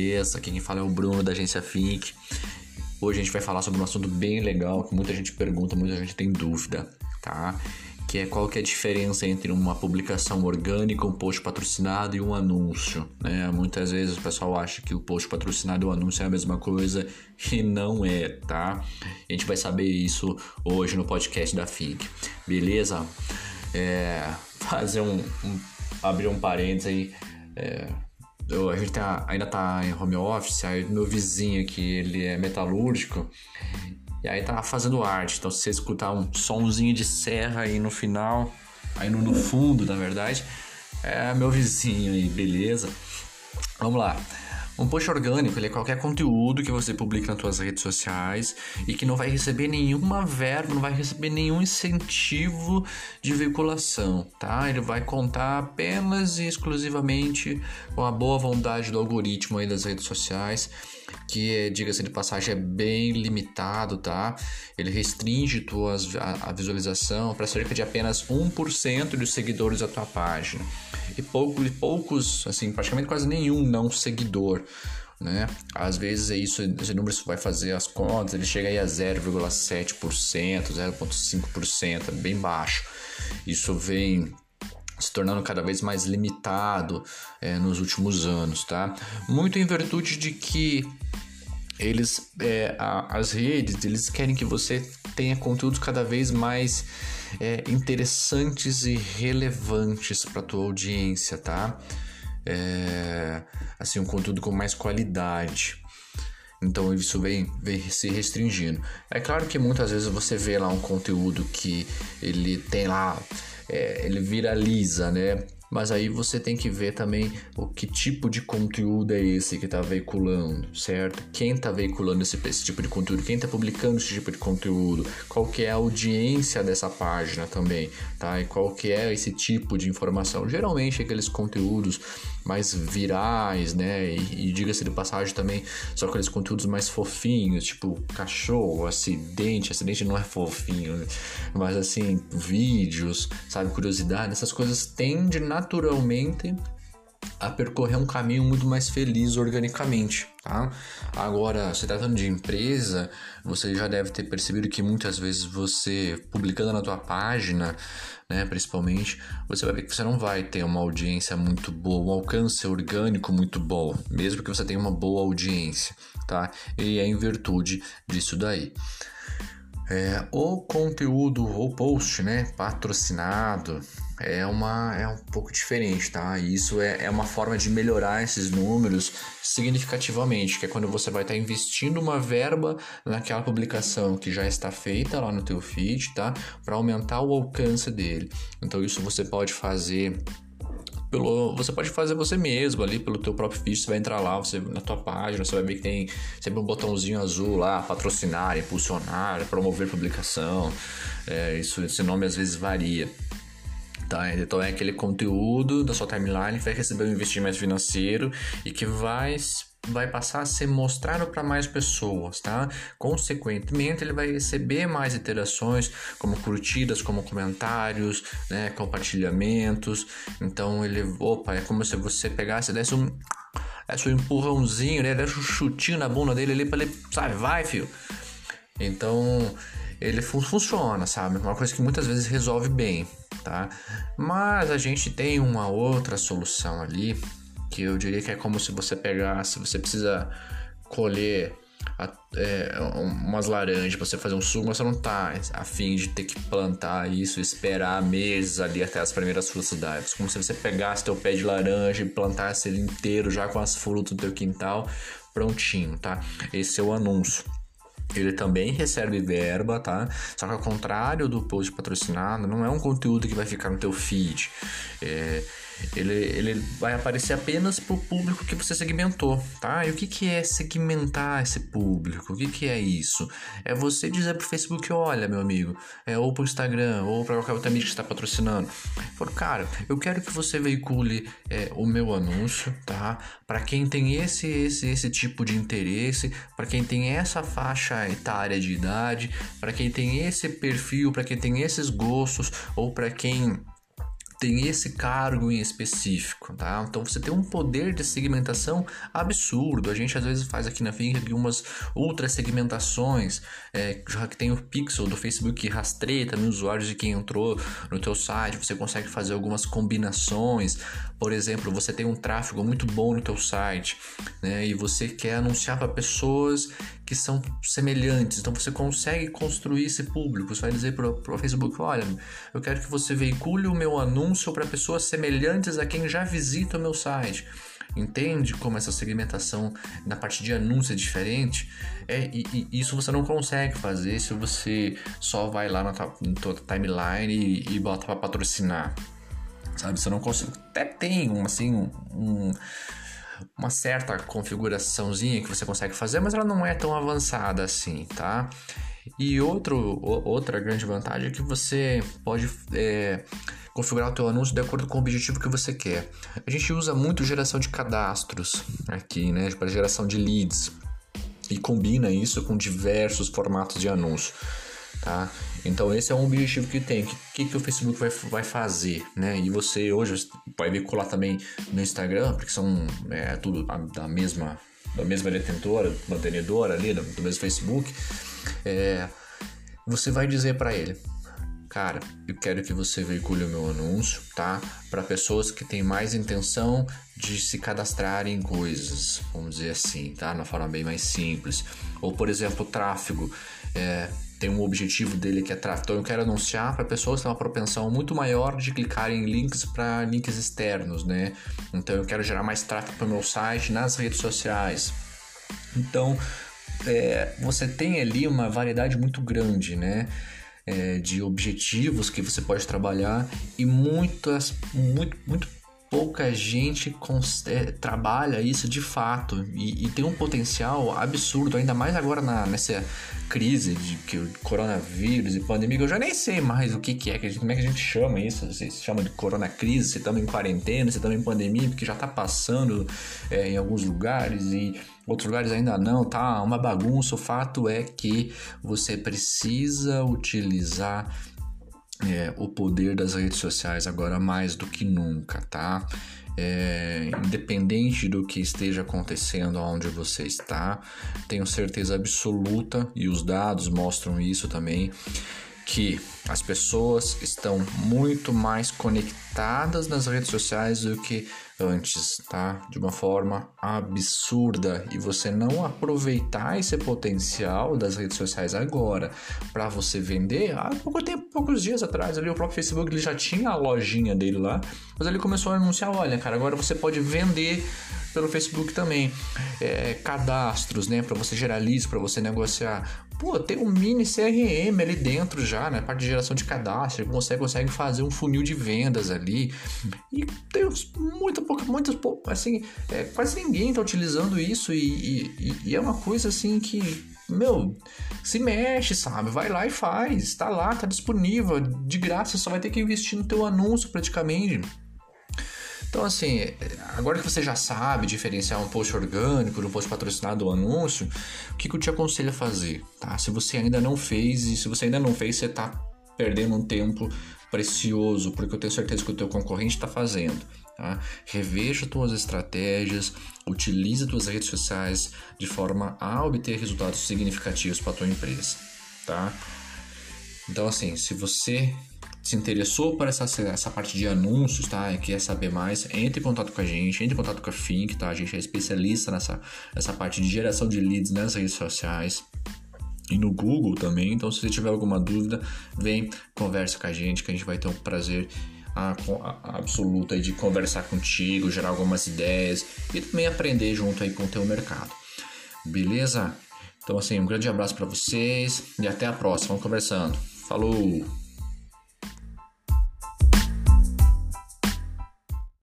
Aqui quem fala é o Bruno da agência Fink. Hoje a gente vai falar sobre um assunto bem legal que muita gente pergunta, muita gente tem dúvida, tá? Que é qual que é a diferença entre uma publicação orgânica, um post patrocinado e um anúncio, né? Muitas vezes o pessoal acha que o post patrocinado e o anúncio é a mesma coisa e não é, tá? A gente vai saber isso hoje no podcast da Fink, beleza? É, fazer um, um abrir um parênteses aí. É, eu, a gente tá, ainda tá em home office, aí meu vizinho aqui, ele é metalúrgico, e aí tá fazendo arte. Então se você escutar um somzinho de serra aí no final, aí no, no fundo, na verdade, é meu vizinho aí, beleza? Vamos lá. Um post orgânico ele é qualquer conteúdo que você publica nas suas redes sociais e que não vai receber nenhuma verba, não vai receber nenhum incentivo de veiculação, tá? Ele vai contar apenas e exclusivamente com a boa vontade do algoritmo aí das redes sociais, que, diga-se de passagem, é bem limitado, tá? Ele restringe tuas, a, a visualização para cerca de apenas 1% dos seguidores da tua página e poucos, poucos, assim, praticamente quase nenhum não seguidor. Né? Às vezes é isso, esse número vai fazer as contas, ele chega aí a 0,7%, 0,5%, é bem baixo. Isso vem se tornando cada vez mais limitado é, nos últimos anos, tá? Muito em virtude de que eles, é, a, as redes, eles querem que você tenha conteúdos cada vez mais é, interessantes e relevantes para tua audiência, tá? É, assim, um conteúdo com mais qualidade. Então isso vem, vem se restringindo. É claro que muitas vezes você vê lá um conteúdo que ele tem lá, é, ele viraliza, né? Mas aí você tem que ver também o que tipo de conteúdo é esse que está veiculando, certo? Quem está veiculando esse, esse, tipo de conteúdo, quem está publicando esse tipo de conteúdo, qual que é a audiência dessa página também, tá? E qual que é esse tipo de informação. Geralmente aqueles conteúdos mais virais, né? E, e diga-se de passagem também, são aqueles conteúdos mais fofinhos, tipo cachorro, acidente, acidente não é fofinho, né? mas assim, vídeos, sabe, curiosidade, essas coisas tendem na naturalmente a percorrer um caminho muito mais feliz organicamente, tá? Agora, se tratando de empresa, você já deve ter percebido que muitas vezes você publicando na tua página, né, principalmente, você vai ver que você não vai ter uma audiência muito boa, um alcance orgânico muito bom, mesmo que você tenha uma boa audiência, tá? E é em virtude disso daí. É, o conteúdo ou post, né, patrocinado, é, uma, é um pouco diferente, tá? Isso é, é uma forma de melhorar esses números significativamente, que é quando você vai estar tá investindo uma verba naquela publicação que já está feita lá no teu feed, tá? Para aumentar o alcance dele. Então isso você pode fazer pelo, você pode fazer você mesmo ali pelo teu próprio feed, você vai entrar lá, você na tua página, você vai ver que tem sempre um botãozinho azul lá, patrocinar, impulsionar, promover publicação. É, isso, esse nome às vezes varia. Tá? Então é aquele conteúdo da sua timeline que vai receber um investimento financeiro e que vai vai passar a ser mostrado para mais pessoas, tá? Consequentemente, ele vai receber mais interações, como curtidas, como comentários, né, compartilhamentos. Então ele, opa, é como se você pegasse, desse um, desse um empurrãozinho, né, desse um chutinho na bunda dele ali para ele, sabe, vai, filho. Então, ele funciona, sabe? Uma coisa que muitas vezes resolve bem, tá? Mas a gente tem uma outra solução ali, que eu diria que é como se você pegasse, você precisa colher a, é, umas laranjas para você fazer um suco, mas você não tá a fim de ter que plantar isso, esperar meses ali até as primeiras frutas darem. Como se você pegasse teu pé de laranja e plantasse ele inteiro já com as frutas do teu quintal prontinho, tá? Esse é o anúncio ele também recebe verba, tá? Só que ao contrário do post patrocinado, não é um conteúdo que vai ficar no teu feed. É, ele, ele vai aparecer apenas para o público que você segmentou, tá? E o que, que é segmentar esse público? O que, que é isso? É você dizer para o Facebook, olha, meu amigo, é, ou para o Instagram, ou para qualquer outra mídia que está patrocinando. Fala, cara, eu quero que você veicule é, o meu anúncio, tá? Para quem tem esse, esse, esse tipo de interesse, para quem tem essa faixa etária de idade, para quem tem esse perfil, para quem tem esses gostos, ou para quem tem esse cargo em específico, tá? Então você tem um poder de segmentação absurdo. A gente às vezes faz aqui na Think algumas outras segmentações, é, já que tem o pixel do Facebook que rastreia também usuários de quem entrou no teu site, você consegue fazer algumas combinações. Por exemplo, você tem um tráfego muito bom no teu site, né? E você quer anunciar para pessoas que são semelhantes. Então você consegue construir esse público. Você vai dizer para o Facebook, olha, eu quero que você veicule o meu anúncio para pessoas semelhantes a quem já visita o meu site. Entende como essa segmentação na parte de anúncio é diferente? É, e, e isso você não consegue fazer se você só vai lá na tua, na tua timeline e, e bota para patrocinar. Sabe? Você não consegue. Até tem um, assim, um, uma certa configuraçãozinha que você consegue fazer, mas ela não é tão avançada assim, tá? E outro, outra grande vantagem é que você pode é, configurar o teu anúncio de acordo com o objetivo que você quer. A gente usa muito geração de cadastros aqui, né, para geração de leads e combina isso com diversos formatos de anúncio, tá? Então esse é um objetivo que tem. O que, que, o Facebook vai, vai fazer, né? E você hoje vai veicular também no Instagram, porque são é, tudo da mesma da mesma detentora, mantenedora ali, do, do mesmo Facebook. É, você vai dizer para ele, cara, eu quero que você veicule o meu anúncio, tá? Para pessoas que têm mais intenção de se cadastrar em coisas, vamos dizer assim, tá? Na forma bem mais simples. Ou, por exemplo, tráfego. É, tem um objetivo dele que é tráfego. Então eu quero anunciar para pessoas que têm uma propensão muito maior de clicar em links para links externos, né? Então eu quero gerar mais tráfego para o meu site nas redes sociais. Então é, você tem ali uma variedade muito grande, né? É, de objetivos que você pode trabalhar e muitas, muito, muito pouca gente é, trabalha isso de fato e, e, tem um potencial absurdo, ainda mais agora na, nessa crise de que o coronavírus e pandemia, eu já nem sei mais o que, que é, como é que a gente chama isso, se chama de corona crise, se estamos em quarentena, se estamos em pandemia, porque já está passando é, em alguns lugares e outros lugares ainda não, tá uma bagunça. O fato é que você precisa utilizar é, o poder das redes sociais agora mais do que nunca, tá? É, independente do que esteja acontecendo onde você está, tenho certeza absoluta, e os dados mostram isso também, que as pessoas estão muito mais conectadas nas redes sociais do que antes, tá? De uma forma absurda e você não aproveitar esse potencial das redes sociais agora para você vender, há pouco tempo, poucos dias atrás, ali o próprio Facebook ele já tinha a lojinha dele lá, mas ele começou a anunciar, olha, cara, agora você pode vender pelo Facebook também. É, cadastros, né? Para você gerar leads, para você negociar. Pô, tem um mini CRM ali dentro já, né? Parte de geração de cadastro. Você consegue fazer um funil de vendas ali. E tem muita pouca, muitas, assim, é, quase ninguém tá utilizando isso. E, e, e é uma coisa assim que meu, se mexe, sabe? Vai lá e faz. Tá lá, tá disponível, de graça, só vai ter que investir no teu anúncio praticamente. Então, assim, agora que você já sabe diferenciar um post orgânico do um post patrocinado ou anúncio, o que, que eu te aconselho a fazer? Tá? Se você ainda não fez, e se você ainda não fez, você está perdendo um tempo precioso, porque eu tenho certeza que o teu concorrente está fazendo. Tá? Reveja tuas estratégias, utilize tuas redes sociais de forma a obter resultados significativos para a tua empresa. Tá? Então, assim, se você se interessou por essa, essa parte de anúncios, tá? E quer saber mais, entre em contato com a gente, entre em contato com a Fink, tá? A gente é especialista nessa, nessa parte de geração de leads nas redes sociais e no Google também. Então, se você tiver alguma dúvida, vem, conversa com a gente, que a gente vai ter um prazer a, a, absoluta de conversar contigo, gerar algumas ideias e também aprender junto aí com o teu mercado. Beleza? Então, assim, um grande abraço para vocês e até a próxima. Vamos conversando. Falou!